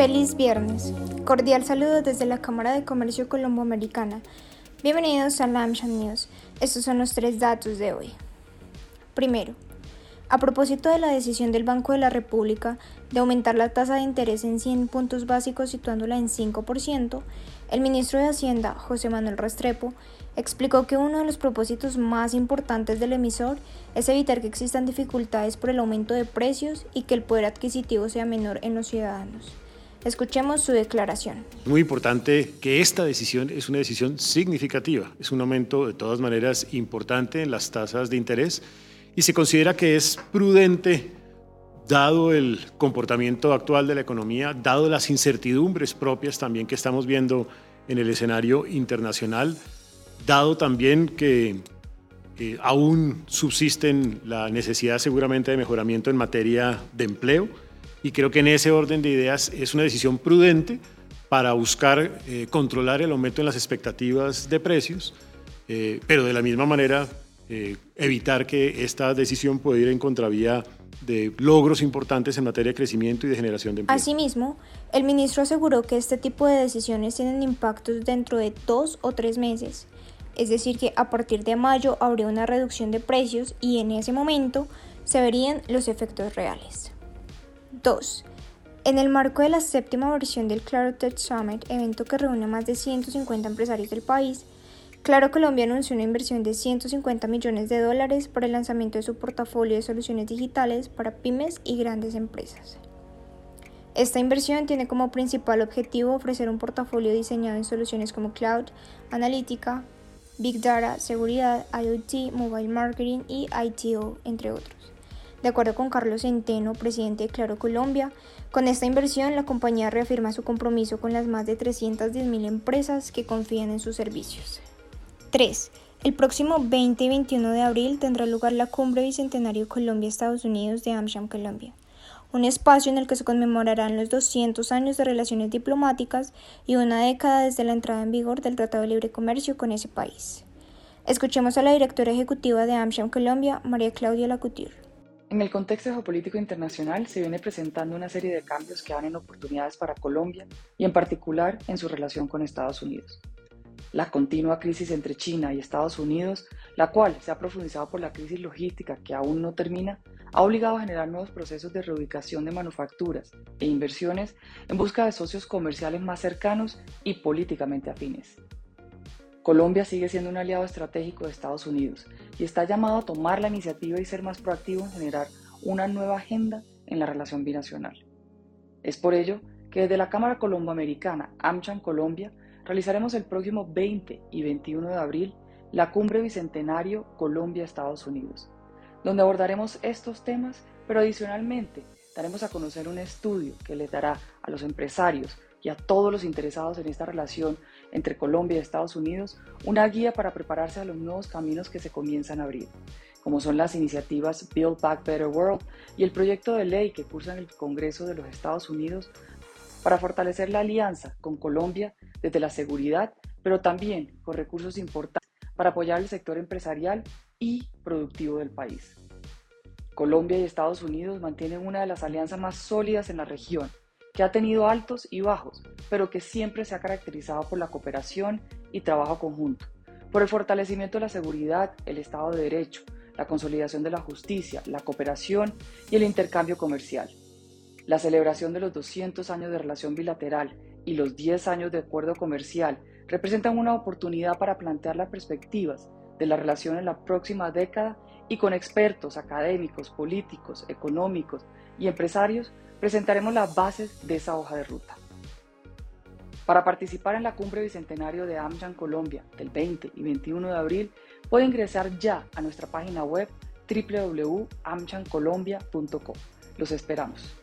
Feliz viernes. Cordial saludo desde la Cámara de Comercio Colomboamericana. Bienvenidos a Lamshan News. Estos son los tres datos de hoy. Primero, a propósito de la decisión del Banco de la República de aumentar la tasa de interés en 100 puntos básicos situándola en 5%, el ministro de Hacienda, José Manuel Restrepo, explicó que uno de los propósitos más importantes del emisor es evitar que existan dificultades por el aumento de precios y que el poder adquisitivo sea menor en los ciudadanos. Escuchemos su declaración. Muy importante que esta decisión es una decisión significativa, es un aumento de todas maneras importante en las tasas de interés y se considera que es prudente, dado el comportamiento actual de la economía, dado las incertidumbres propias también que estamos viendo en el escenario internacional, dado también que eh, aún subsisten la necesidad seguramente de mejoramiento en materia de empleo y creo que en ese orden de ideas es una decisión prudente para buscar eh, controlar el aumento en las expectativas de precios, eh, pero de la misma manera eh, evitar que esta decisión pueda ir en contravía de logros importantes en materia de crecimiento y de generación de empleo. Asimismo, el ministro aseguró que este tipo de decisiones tienen impactos dentro de dos o tres meses, es decir, que a partir de mayo habría una reducción de precios y en ese momento se verían los efectos reales. 2. En el marco de la séptima versión del Claro Tech Summit, evento que reúne a más de 150 empresarios del país, Claro Colombia anunció una inversión de 150 millones de dólares para el lanzamiento de su portafolio de soluciones digitales para pymes y grandes empresas. Esta inversión tiene como principal objetivo ofrecer un portafolio diseñado en soluciones como cloud, analítica, big data, seguridad, IoT, mobile marketing y ITO, entre otros. De acuerdo con Carlos Centeno, presidente de Claro Colombia, con esta inversión la compañía reafirma su compromiso con las más de 310.000 empresas que confían en sus servicios. 3. El próximo 20 y 21 de abril tendrá lugar la Cumbre Bicentenario Colombia-Estados Unidos de AmCham Colombia, un espacio en el que se conmemorarán los 200 años de relaciones diplomáticas y una década desde la entrada en vigor del Tratado de Libre Comercio con ese país. Escuchemos a la directora ejecutiva de AmCham Colombia, María Claudia Lacutir. En el contexto geopolítico internacional se viene presentando una serie de cambios que abren oportunidades para Colombia y en particular en su relación con Estados Unidos. La continua crisis entre China y Estados Unidos, la cual se ha profundizado por la crisis logística que aún no termina, ha obligado a generar nuevos procesos de reubicación de manufacturas e inversiones en busca de socios comerciales más cercanos y políticamente afines. Colombia sigue siendo un aliado estratégico de Estados Unidos y está llamado a tomar la iniciativa y ser más proactivo en generar una nueva agenda en la relación binacional. Es por ello que desde la Cámara Colomboamericana AmCham Colombia realizaremos el próximo 20 y 21 de abril la Cumbre Bicentenario Colombia-Estados Unidos, donde abordaremos estos temas, pero adicionalmente daremos a conocer un estudio que les dará a los empresarios y a todos los interesados en esta relación entre Colombia y Estados Unidos una guía para prepararse a los nuevos caminos que se comienzan a abrir, como son las iniciativas Build Back Better World y el proyecto de ley que cursa en el Congreso de los Estados Unidos para fortalecer la alianza con Colombia desde la seguridad, pero también con recursos importantes para apoyar el sector empresarial y productivo del país. Colombia y Estados Unidos mantienen una de las alianzas más sólidas en la región que ha tenido altos y bajos, pero que siempre se ha caracterizado por la cooperación y trabajo conjunto, por el fortalecimiento de la seguridad, el Estado de Derecho, la consolidación de la justicia, la cooperación y el intercambio comercial. La celebración de los 200 años de relación bilateral y los 10 años de acuerdo comercial representan una oportunidad para plantear las perspectivas de la relación en la próxima década y con expertos académicos, políticos, económicos y empresarios presentaremos las bases de esa hoja de ruta. Para participar en la cumbre bicentenario de AmCham Colombia del 20 y 21 de abril, puede ingresar ya a nuestra página web www.amchancolombia.com. Los esperamos.